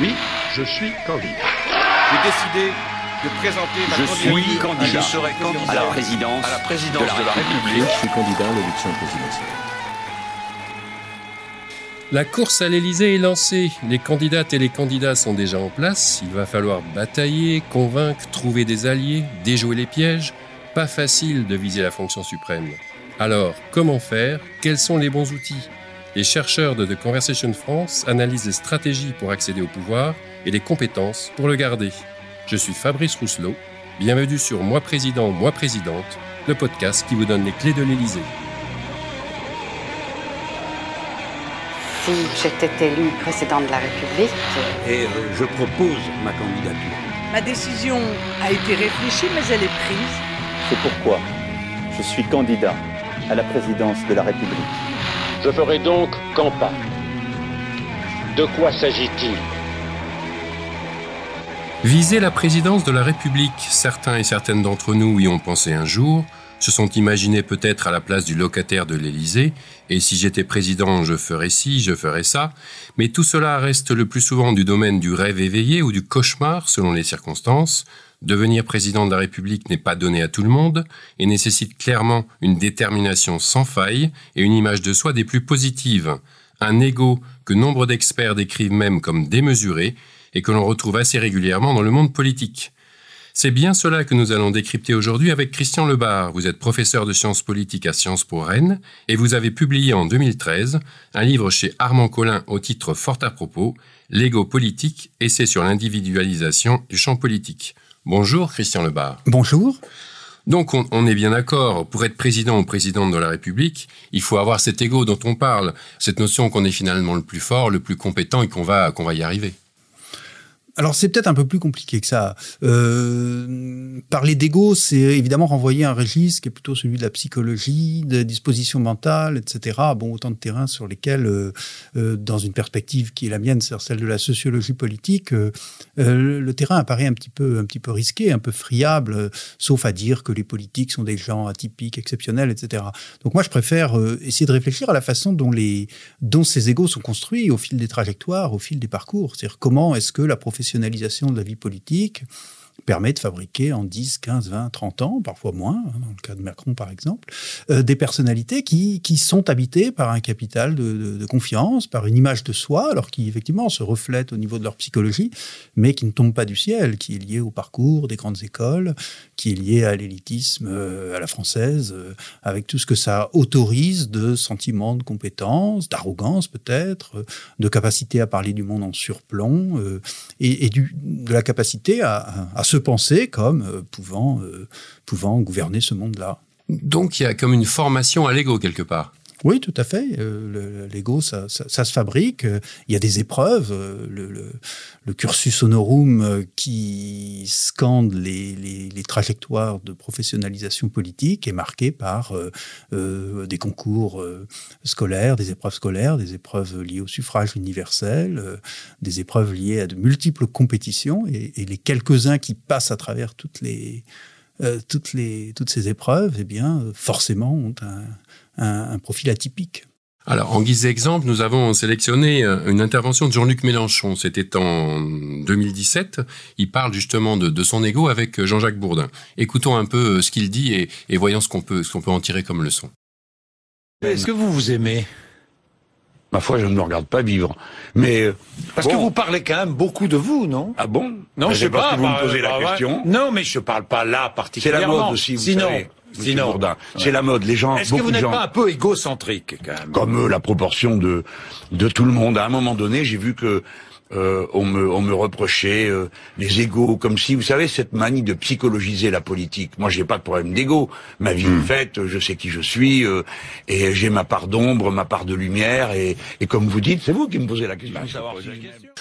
Oui, je suis candidat. J'ai décidé de présenter ma je candidature. suis candidat. Je serai candidat à la présidence, à la présidence de la République. Je suis candidat à l'élection présidentielle. La course à l'Élysée est lancée. Les candidates et les candidats sont déjà en place. Il va falloir batailler, convaincre, trouver des alliés, déjouer les pièges. Pas facile de viser la fonction suprême. Alors, comment faire? Quels sont les bons outils? Les chercheurs de The Conversation France analysent les stratégies pour accéder au pouvoir et les compétences pour le garder. Je suis Fabrice Rousselot. Bienvenue sur Moi Président, Moi Présidente, le podcast qui vous donne les clés de l'Élysée. Si j'étais élu président de la République. Et euh, je propose ma candidature. Ma décision a été réfléchie, mais elle est prise. C'est pourquoi je suis candidat à la présidence de la République. Je ferai donc campagne. De quoi s'agit-il? Viser la présidence de la République, certains et certaines d'entre nous y ont pensé un jour, se sont imaginés peut-être à la place du locataire de l'Élysée, et si j'étais président, je ferais ci, je ferais ça, mais tout cela reste le plus souvent du domaine du rêve éveillé ou du cauchemar selon les circonstances. Devenir président de la République n'est pas donné à tout le monde et nécessite clairement une détermination sans faille et une image de soi des plus positives, un ego que nombre d'experts décrivent même comme démesuré et que l'on retrouve assez régulièrement dans le monde politique. C'est bien cela que nous allons décrypter aujourd'hui avec Christian Lebar. Vous êtes professeur de sciences politiques à Sciences Po Rennes et vous avez publié en 2013 un livre chez Armand Collin au titre fort à propos, L'ego politique, essai sur l'individualisation du champ politique. Bonjour Christian Lebar. Bonjour. Donc on, on, est bien d'accord, pour être président ou présidente de la République, il faut avoir cet ego dont on parle, cette notion qu'on est finalement le plus fort, le plus compétent et qu'on va, qu'on va y arriver. Alors c'est peut-être un peu plus compliqué que ça. Euh, parler d'ego, c'est évidemment renvoyer un registre qui est plutôt celui de la psychologie, des dispositions mentales, etc. Bon, autant de terrains sur lesquels, euh, euh, dans une perspective qui est la mienne, c'est celle de la sociologie politique, le terrain apparaît un petit peu, un petit peu risqué, un peu friable, sauf à dire que les politiques sont des gens atypiques, exceptionnels, etc. Donc moi, je préfère essayer de réfléchir à la façon dont les, dont ces égos sont construits au fil des trajectoires, au fil des parcours. C'est-à-dire comment est-ce que la profession professionnalisation de la vie politique permet de fabriquer en 10, 15, 20, 30 ans, parfois moins, hein, dans le cas de Macron par exemple, euh, des personnalités qui, qui, sont habitées par un capital de, confiance, par une image de soi, alors qui effectivement se reflètent au niveau de leur psychologie, mais qui ne tombent pas du ciel, qui est lié au parcours des grandes écoles, qui est lié à l'élitisme euh, à la française, euh, avec tout ce que ça autorise de sentiments de compétence, d'arrogance peut-être, de capacité à parler du monde en surplomb, et, et du, de la capacité à, à se penser comme euh, pouvant, euh, pouvant gouverner ce monde-là. Donc il y a comme une formation à l'ego quelque part. Oui, tout à fait. Euh, L'ego, ça, ça, ça, se fabrique. Il y a des épreuves. Le, le, le cursus honorum qui scande les, trajectoires de professionnalisation politique est marqué par euh, des concours euh, scolaires, des épreuves scolaires, des épreuves liées au suffrage universel, euh, des épreuves liées à de multiples compétitions et, les quelques-uns qui passent à travers toutes euh, toutes les toutes ces épreuves, eh bien, forcément, ont un, un, un profil atypique. Alors, en guise d'exemple, nous avons sélectionné euh, une intervention de Jean-Luc Mélenchon. C'était en 2017. Il parle justement de, de son ego avec Jean-Jacques Bourdin. Écoutons un peu ce qu'il dit et, et voyons ce qu'on peut, ce qu'on peut en tirer comme leçon. Est-ce que vous vous aimez? Ma foi, je ne me regarde pas vivre. Mais parce bon. que vous parlez quand même beaucoup de vous, non? Ah bon? Non, je sais pas. Que vous bah, me posez bah, la question. Non, mais je parle pas là particulièrement. C'est la mode aussi, vous Sinon, savez. Sinon, c'est la mode. Les gens, est-ce que vous n'êtes gens, pas un peu égocentrique quand même? Comme euh, la proportion de de tout le monde. À un moment donné, j'ai vu que euh, on me on me reprochait euh, les égaux, comme si vous savez cette manie de psychologiser la politique. Moi, j'ai pas de problème d'ego. Ma vie Hmm. est faite, je sais qui je suis euh, et j'ai ma part d'ombre, ma part de lumière et, et comme vous dites, c'est vous qui me posez la question.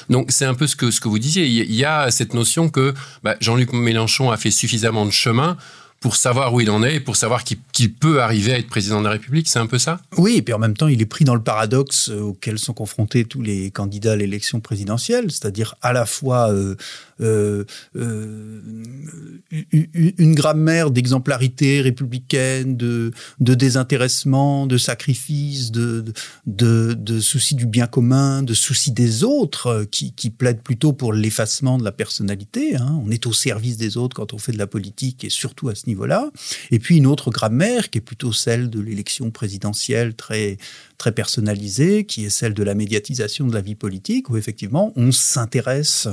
Donc c'est un peu ce que ce que vous disiez. Il y a cette notion que bah, Jean-Luc Mélenchon a fait suffisamment de chemin pour savoir où il en est et pour savoir qu'il qu peut arriver à être président de la République, c'est un peu ça? Oui, et puis en même temps, il est pris dans le paradoxe auquel sont confrontés tous les candidats à l'élection présidentielle, c'est-à-dire à la fois euh, euh, euh, une grammaire d'exemplarité républicaine, de, désintéressement, de sacrifice, de, de, souci du bien commun, de souci des autres, qui, qui plaide plutôt pour l'effacement de la personnalité. Hein. On est au service des autres quand on fait de la politique, et surtout à ce niveau-là. Et puis une autre grammaire qui est plutôt celle de l'élection présidentielle très très personnalisée, qui est celle de la médiatisation de la vie politique, où effectivement on s'intéresse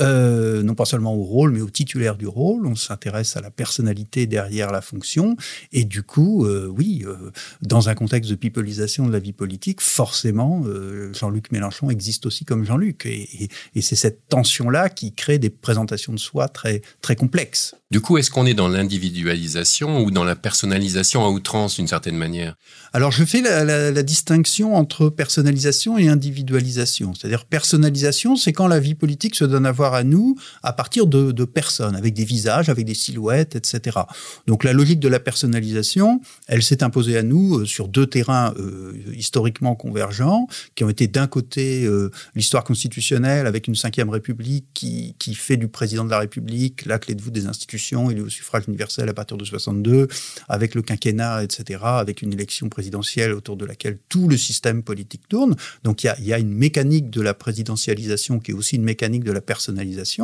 euh, non pas seulement au rôle, mais au titulaire du rôle, on s'intéresse à la personnalité derrière la fonction, et du coup, euh, oui, euh, dans un contexte de pipolisation de la vie politique, forcément, euh, Jean-Luc Mélenchon existe aussi comme Jean-Luc, et, et, et c'est cette tension-là qui crée des présentations de soi très, très complexes. Du coup, est-ce qu'on est dans l'individualisation ou dans la personnalisation à outrance d'une certaine manière? Alors, je fais la, la, la, distinction entre personnalisation et individualisation. C'est-à-dire, personnalisation, c'est quand la vie politique se donne à voir à nous à partir de, personnes, avec des visages, avec des silhouettes, etc. Donc, la logique de la personnalisation, elle s'est imposée à nous euh, sur deux terrains euh, historiquement convergents, qui ont été d'un côté euh, l'histoire constitutionnelle avec une cinquième république qui, fait du président de la République la clé de voûte des institutions il est au suffrage universel à partir de 62, avec le quinquennat, etc., avec une élection présidentielle autour de laquelle tout le système politique tourne. Donc il y a une mécanique de la présidentialisation qui est aussi une mécanique de la personnalisation.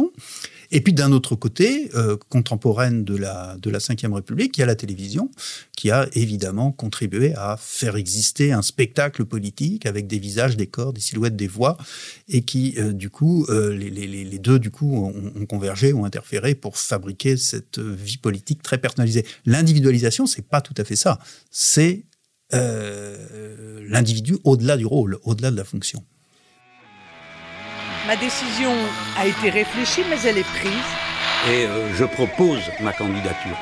Et puis d'un autre côté, euh, contemporaine de la de la Ve République, il y a la télévision qui a évidemment contribué à faire exister un spectacle politique avec des visages, des corps, des silhouettes, des voix, et qui euh, du coup euh, les, deux du coup ont, ont, convergé, ont interféré pour fabriquer cette vie politique très personnalisée. L'individualisation, c'est pas tout à fait ça. C'est l'individu au-delà du rôle, au-delà de la fonction. Ma décision a été réfléchie, mais elle est prise. Et euh, je propose ma candidature.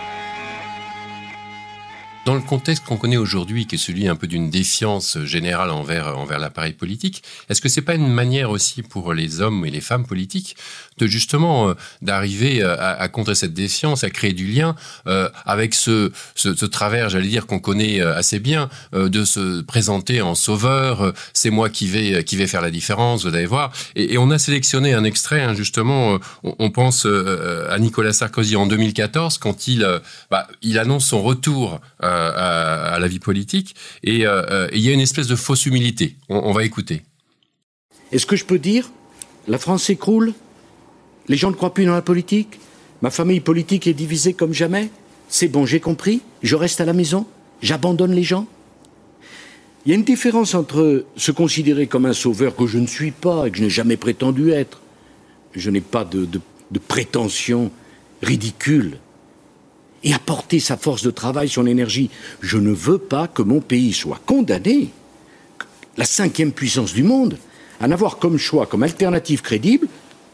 Dans le contexte qu'on connaît aujourd'hui, qui est celui un peu d'une défiance générale envers, envers l'appareil politique, est-ce que c'est pas une manière aussi pour les hommes et les femmes politiques de justement euh, d'arriver à, à, contrer cette défiance, à créer du lien euh, avec ce, ce, travers, j'allais dire qu'on connaît euh, assez bien, euh, de se présenter en sauveur. Euh, c'est moi qui vais qui vais faire la différence, vous allez voir. Et, on a sélectionné un extrait, hein, justement. On, on, pense à Nicolas Sarkozy en 2014 quand il bah, il annonce son retour à, à, la vie politique et, et il y a une espèce de fausse humilité. On, va écouter. Est-ce que je peux dire la France s'écroule les gens ne croient plus dans la politique Ma famille politique est divisée comme jamais C'est bon, j'ai compris Je reste à la maison J'abandonne les gens Il y a une différence entre se considérer comme un sauveur que je ne suis pas et que je n'ai jamais prétendu être. Je n'ai pas de prétention ridicule. Et apporter sa force de travail, son énergie. Je ne veux pas que mon pays soit condamné, la cinquième puissance du monde, à n'avoir comme choix, comme alternative crédible,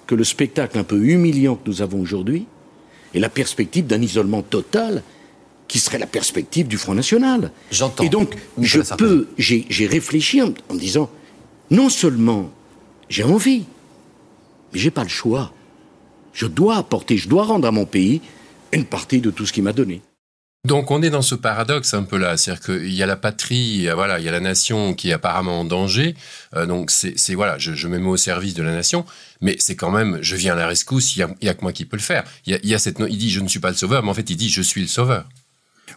que le spectacle un peu humiliant que nous avons aujourd'hui est la perspective d'un isolement total qui serait la perspective du Front National. J'entends. Et donc, je peux, j'ai réfléchi en, en, disant, non seulement j'ai envie, mais j'ai pas le choix. Je dois apporter, je dois rendre à mon pays une partie de tout ce qu'il m'a donné. Donc on est dans ce paradoxe un peu là, c'est-à-dire qu'il y a la patrie, voilà, il y a la nation qui est apparemment en danger. Euh, donc c'est voilà, je, je, me mets au service de la nation, mais c'est quand même, je viens à la rescousse. Il y a, que moi qui peux le faire. Il y a, il y a cette, il dit je ne suis pas le sauveur, mais en fait il dit je suis le sauveur.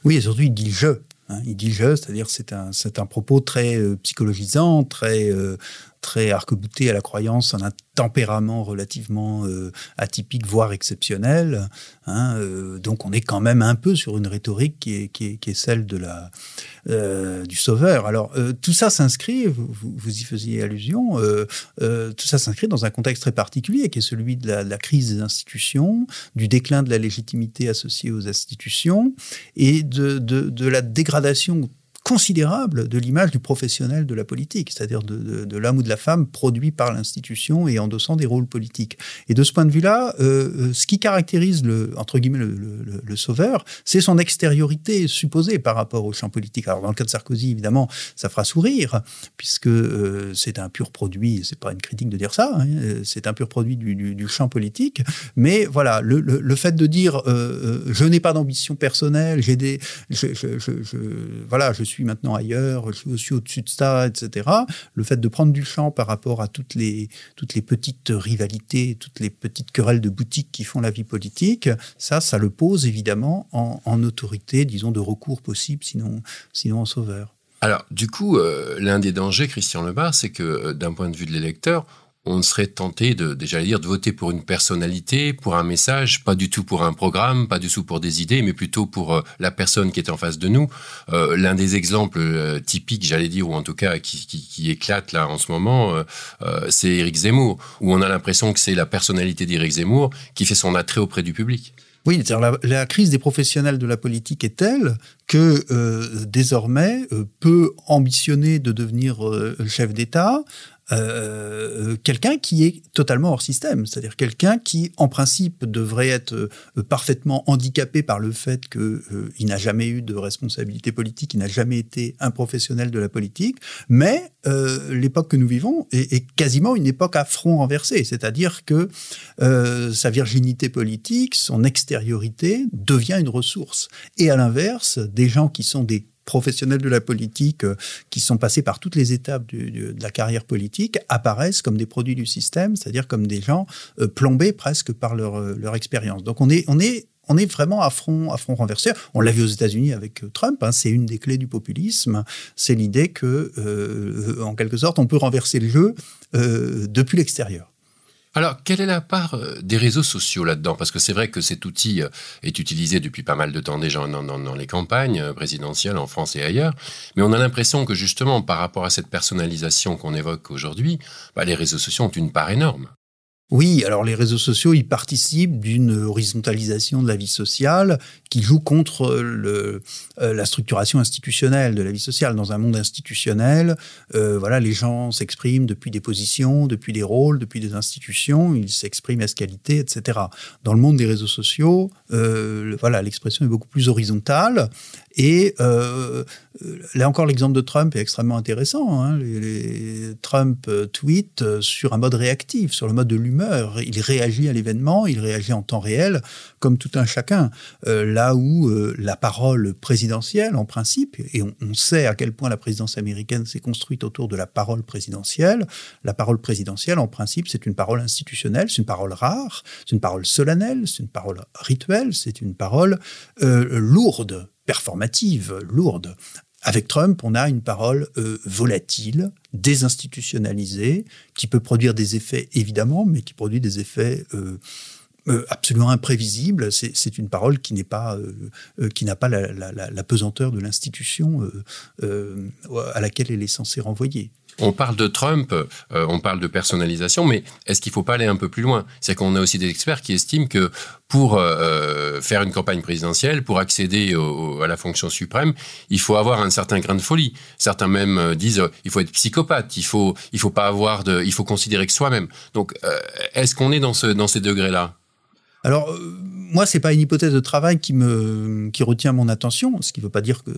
Oui, et surtout il dit je. Hein, il dit je, c'est-à-dire c'est un c'est un propos très euh, psychologisant, très euh, très arc-bouté à la croyance en un tempérament relativement euh, atypique, voire exceptionnel. Hein, euh, donc on est quand même un peu sur une rhétorique qui est, qui est, qui est celle de la, euh, du sauveur. Alors tout ça s'inscrit, vous, vous, y faisiez allusion, tout ça s'inscrit dans un contexte très particulier qui est celui de la, de la, crise des institutions, du déclin de la légitimité associée aux institutions et de, de, de la dégradation considérable de l'image du professionnel de la politique, c'est-à-dire de, l'homme ou de la femme produit par l'institution et endossant des rôles politiques. Et de ce point de vue-là, euh, ce qui caractérise le entre guillemets le, sauveur, c'est son extériorité supposée par rapport au champ politique. Alors dans le cas de Sarkozy, évidemment, ça fera sourire puisque euh, c'est un pur produit. C'est pas une critique de dire ça. Hein, c'est un pur produit du, champ politique. Mais voilà, le, fait de dire euh, je n'ai pas d'ambition personnelle, j'ai des, voilà, je maintenant ailleurs, je suis au-dessus de ça, etc. Le fait de prendre du champ par rapport à toutes les, toutes les petites rivalités, toutes les petites querelles de boutique qui font la vie politique, ça, ça le pose évidemment en, autorité, disons, de recours possible, sinon, sinon en sauveur. Alors, du coup, euh, l'un des dangers, Christian Lebar, c'est que euh, d'un point de vue de l'électeur, on serait tenté de, déjà dire, de voter pour une personnalité, pour un message, pas du tout pour un programme, pas du tout pour des idées, mais plutôt pour euh, la personne qui est en face de nous. L'un des exemples typiques, j'allais dire, ou en tout cas qui, éclate là en ce moment, c'est Éric Zemmour, où on a l'impression que c'est la personnalité d'Éric Zemmour qui fait son attrait auprès du public. Oui, la, la, crise des professionnels de la politique est telle que euh, désormais, euh, peut ambitionner de devenir euh, chef d'État euh, quelqu'un qui est totalement hors système, c'est-à-dire quelqu'un qui, en principe, devrait être euh, parfaitement handicapé par le fait qu'il euh, n'a jamais eu de responsabilité politique, il n'a jamais été un professionnel de la politique, mais euh, l'époque que nous vivons est, est, quasiment une époque à front renversé, c'est-à-dire que euh, sa virginité politique, son extériorité devient une ressource. Et à l'inverse, des gens qui sont des professionnels de la politique euh, qui sont passés par toutes les étapes de, la carrière politique apparaissent comme des produits du système, c'est-à-dire comme des gens euh, plombés presque par leur, euh, leur expérience. Donc on est, on est on est vraiment à front, à front renversé. On l'a vu aux États-Unis avec Trump. Hein, c'est une des clés du populisme. C'est l'idée que, en quelque sorte, on peut renverser le jeu depuis l'extérieur. Alors, quelle est la part euh, des réseaux sociaux là-dedans? Parce que c'est vrai que cet outil euh, est utilisé depuis pas mal de temps déjà dans, les campagnes euh, présidentielles en France et ailleurs, mais on a l'impression que justement, par rapport à cette personnalisation qu'on évoque aujourd'hui, bah, les réseaux sociaux ont une part énorme. Oui, alors les réseaux sociaux, ils participent d'une horizontalisation de la vie sociale qui joue contre euh, la structuration institutionnelle de la vie sociale. Dans un monde institutionnel, euh, voilà, les gens s'expriment depuis des positions, depuis des rôles, depuis des institutions, ils s'expriment à qualité, etc. Dans le monde des réseaux sociaux, euh, voilà, l'expression est beaucoup plus horizontale et là encore, l'exemple de Trump est extrêmement intéressant. Hein. Les, Trump tweet sur un mode réactif, sur le mode de Il réagit à l'événement, il réagit en temps réel, comme tout un chacun. Euh, là où euh, la parole présidentielle, en principe, et on, on, sait à quel point la présidence américaine s'est construite autour de la parole présidentielle, la parole présidentielle, en principe, c'est une parole institutionnelle, c'est une parole rare, c'est une parole solennelle, c'est une parole rituelle, c'est une parole euh, lourde performative, lourde. Avec Trump, on a une parole euh, volatile, désinstitutionnalisée, qui peut produire des effets évidemment, mais qui produit des effets euh, euh, absolument imprévisibles. C'est une parole qui n'est pas, qui n'a pas la, pesanteur de l'institution à laquelle elle est censée renvoyer. On parle de Trump, euh, on parle de personnalisation, mais est-ce qu'il ne faut pas aller un peu plus loin? C'est qu'on a aussi des experts qui estiment que pour euh, faire une campagne présidentielle, pour accéder à la fonction suprême, il faut avoir un certain grain de folie. Certains même euh, disent euh, il faut être psychopathe, il faut il faut pas avoir de, il faut considérer que soi-même. Donc euh, est-ce qu'on est dans ce dans ces degrés-là? Alors, moi, c'est pas une hypothèse de travail qui me qui retient mon attention, ce qui ne veut pas dire que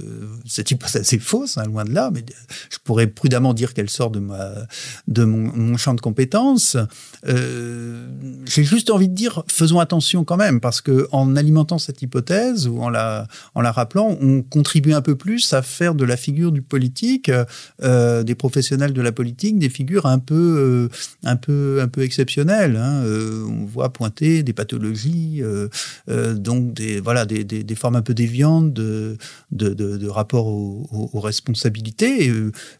cette hypothèse est fausse, hein, loin de là, mais je pourrais prudemment dire qu'elle sort de ma de mon, champ de compétences. Euh, J'ai juste envie de dire, faisons attention quand même, parce que en alimentant cette hypothèse ou en la en la rappelant, on contribue un peu plus à faire de la figure du politique, euh, des professionnels de la politique, des figures un peu euh, un peu un peu exceptionnelles. Hein. Euh, on voit pointer des pathologies. Euh, euh, donc des voilà des, formes un peu déviantes de, rapport aux, responsabilités.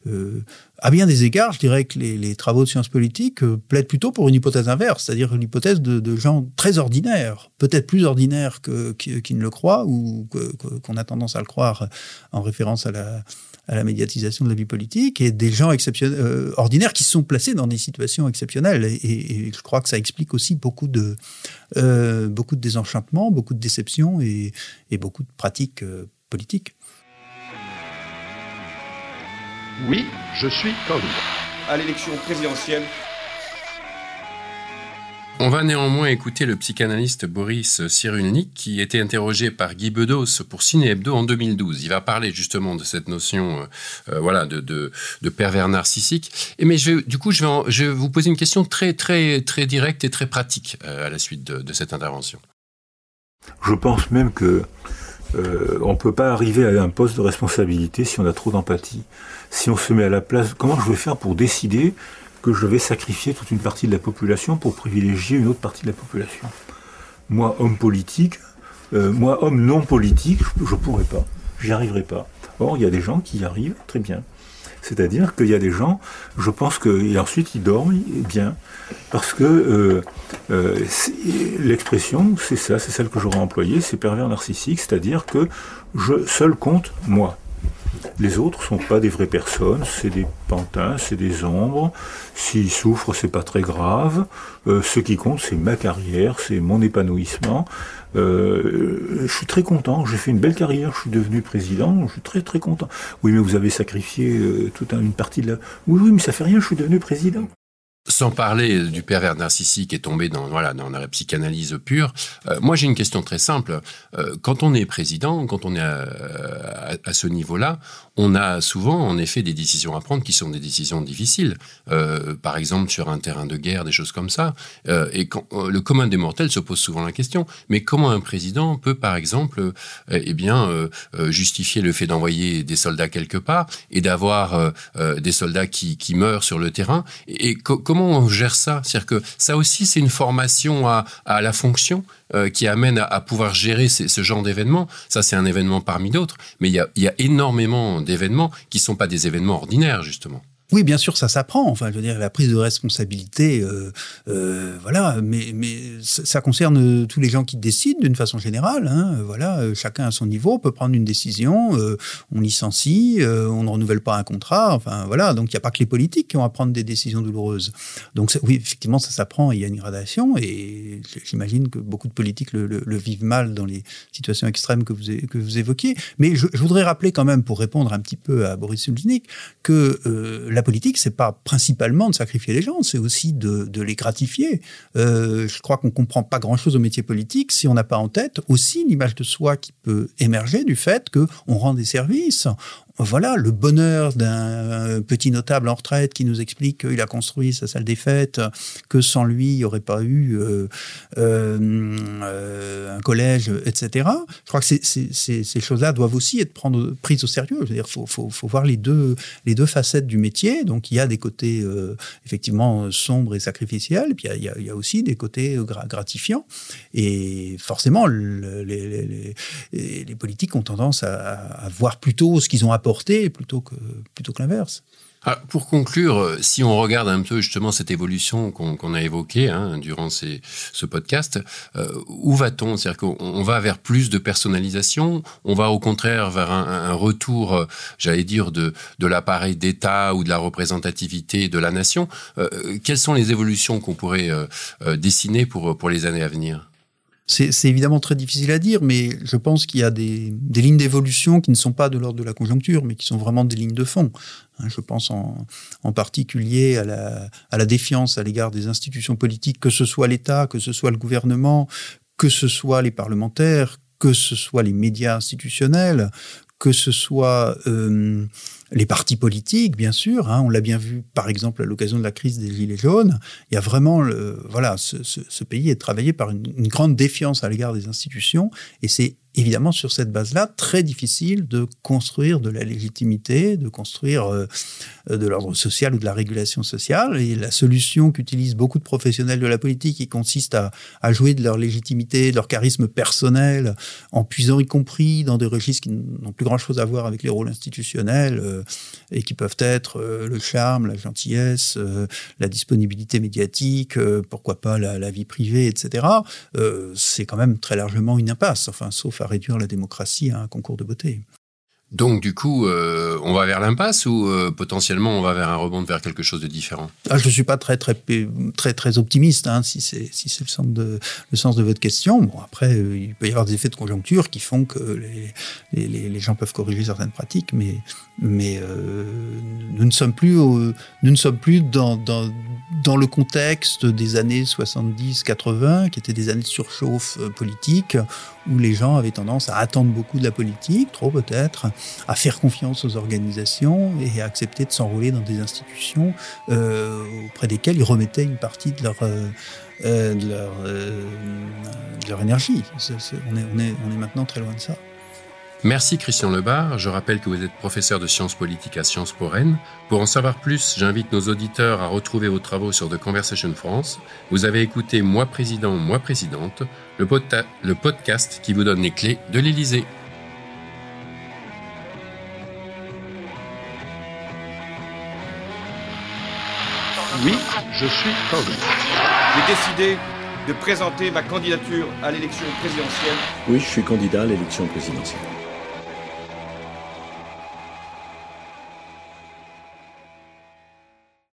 Euh, à bien des égards, je dirais que les, travaux de sciences politiques euh, plaident plutôt pour une hypothèse inverse, c'est-à-dire une hypothèse de, gens très ordinaires, peut-être plus ordinaires que, qui, qui, ne le croient ou qu'on qu a tendance à le croire en référence à la, médiatisation de la vie politique, et des gens euh, ordinaires qui sont placés dans des situations exceptionnelles. Et, je crois que ça explique aussi beaucoup de, euh, beaucoup de désenchantement, beaucoup de déception et, beaucoup de pratiques euh, politiques. Oui, je suis candidat. À l'élection présidentielle on va néanmoins écouter le psychanalyste Boris Cyrulnik qui était interrogé par Guy Bedos pour Ciné Hebdo en 2012. Il va parler justement de cette notion euh, voilà, de, de, de, pervers narcissique. Et mais je, du coup, je vais, en, je vais vous poser une question très, très, très directe et très pratique euh, à la suite de, de cette intervention. Je pense même que Euh, on ne peut pas arriver à un poste de responsabilité si on a trop d'empathie. Si on se met à la place, comment je vais faire pour décider que je vais sacrifier toute une partie de la population pour privilégier une autre partie de la population? Moi, homme politique, euh, moi, homme non politique, je ne pourrais pas. J'y arriverai pas. Or, il y a des gens qui y arrivent très bien. C'est-à-dire qu'il y a des gens, je pense que, et ensuite ils dorment bien, parce que euh, euh, l'expression, c'est ça, c'est celle que j'aurais employée, c'est pervers narcissique, c'est-à-dire que je seul compte moi. Les autres sont pas des vraies personnes, c'est des pantins, c'est des ombres. S'ils souffrent, c'est pas très grave. Euh, ce qui compte, c'est ma carrière, c'est mon épanouissement. Euh, je suis très content, j'ai fait une belle carrière, je suis devenu président, je suis très très content. Oui, mais vous avez sacrifié euh, toute une partie de la... Oui, oui, mais ça fait rien, je suis devenu président. Sans parler du pervers narcissique qui est tombé dans voilà dans la psychanalyse pure, euh, moi j'ai une question très simple. Euh, quand on est président, quand on est à, à, ce niveau-là, on a souvent en effet des décisions à prendre qui sont des décisions difficiles. Euh, par exemple sur un terrain de guerre, des choses comme ça. Euh, et quand, euh, le commun des mortels se pose souvent la question. Mais comment un président peut par exemple, eh bien justifier le fait d'envoyer des soldats quelque part et d'avoir des soldats qui, qui meurent sur le terrain? Et, comment on gère ça? C'est-à-dire que ça aussi, c'est une formation à, la fonction euh, qui amène à, pouvoir gérer ce genre d'événements. Ça, c'est un événement parmi d'autres, mais il y a, y a énormément d'événements qui ne sont pas des événements ordinaires, justement. Oui, bien sûr, ça s'apprend. Enfin, je veux dire, la prise de responsabilité, euh, euh, voilà. Mais, ça concerne tous les gens qui décident d'une façon générale. Hein, voilà, chacun à son niveau peut prendre une décision. Euh, on licencie, euh, on ne renouvelle pas un contrat. Enfin, voilà. Donc, il n'y a pas que les politiques qui ont à prendre des décisions douloureuses. Donc, oui, effectivement, ça s'apprend. Il y a une gradation, et j'imagine que beaucoup de politiques le, vivent mal dans les situations extrêmes que vous évoquiez. Mais je, voudrais rappeler quand même, pour répondre un petit peu à Boris Cyrulnik, que euh, la politique, c'est pas principalement de sacrifier les gens, c'est aussi de, les gratifier. Euh, je crois qu'on comprend pas grand-chose au métier politique si on n'a pas en tête aussi l'image de soi qui peut émerger du fait que on rend des services, voilà le bonheur d'un petit notable en retraite qui nous explique qu'il a construit sa salle des fêtes, que sans lui, il n'y aurait pas eu euh, euh, un collège, etc. Je crois que ces, choses-là doivent aussi être prendre, prises au sérieux. Dire, faut, faut, faut, voir les deux, les deux facettes du métier. Donc, il y a des côtés euh, effectivement sombres et sacrificiels, et puis il y, a, il aussi des côtés gratifiants. Et forcément, le, les, politiques ont tendance à, à voir plutôt ce qu'ils ont plutôt que, plutôt que l'inverse. Ah, pour conclure, euh, si on regarde un peu justement cette évolution qu'on qu a évoquée hein, durant ce podcast, euh, où va-t-on? C'est-à-dire qu'on va vers plus de personnalisation, on va au contraire vers un, retour, euh, j'allais dire, de, de l'appareil d'État ou de la représentativité de la nation. Quelles sont les évolutions qu'on pourrait dessiner pour, pour les années à venir? C'est évidemment très difficile à dire, mais je pense qu'il y a des, lignes d'évolution qui ne sont pas de l'ordre de la conjoncture, mais qui sont vraiment des lignes de fond. Hein, je pense en, en particulier à la, à la défiance à l'égard des institutions politiques, que ce soit l'État, que ce soit le gouvernement, que ce soit les parlementaires, que ce soit les médias institutionnels, que ce soit euh, les partis politiques, bien sûr. Hein, on l'a bien vu, par exemple, à l'occasion de la crise des Gilets jaunes. Il y a vraiment, voilà, ce pays est travaillé par une, une grande défiance à l'égard des institutions, et c'est évidemment, sur cette base-là, très difficile de construire de la légitimité, de construire euh, de l'ordre social ou de la régulation sociale. Et la solution qu'utilisent beaucoup de professionnels de la politique, qui consiste à, jouer de leur légitimité, de leur charisme personnel, en puisant y compris dans des registres qui n'ont plus grand-chose à voir avec les rôles institutionnels euh, et qui peuvent être euh, le charme, la gentillesse, la disponibilité médiatique, pourquoi pas la, vie privée, etc. C'est quand même très largement une impasse, enfin, sauf réduire la démocratie à un concours de beauté. Donc du coup, euh, on va vers l'impasse ou euh, potentiellement on va vers un rebond vers quelque chose de différent? Ah, Je ne suis pas très très très très optimiste hein, si c'est si c'est le sens de le sens de votre question. Bon après, euh, il peut y avoir des effets de conjoncture qui font que les, les, les gens peuvent corriger certaines pratiques, mais mais nous ne sommes plus au, nous ne sommes plus dans, dans dans le contexte des années 70-80 qui étaient des années de surchauffe politique où les gens avaient tendance à attendre beaucoup de la politique, trop peut-être, à faire confiance aux organisations et à accepter de s'enrôler dans des institutions euh, auprès desquelles ils remettaient une partie de leur, euh, de leur, euh, de leur énergie. On est maintenant très loin de ça. Merci Christian Lebar. Je rappelle que vous êtes professeur de sciences politiques à Sciences Po Rennes. Pour en savoir plus, j'invite nos auditeurs à retrouver vos travaux sur The Conversation France. Vous avez écouté Moi Président, Moi Présidente, le, le podcast qui vous donne les clés de l'Élysée. Oui, je suis candidat. J'ai décidé de présenter ma candidature à l'élection présidentielle. Oui, je suis candidat à l'élection présidentielle.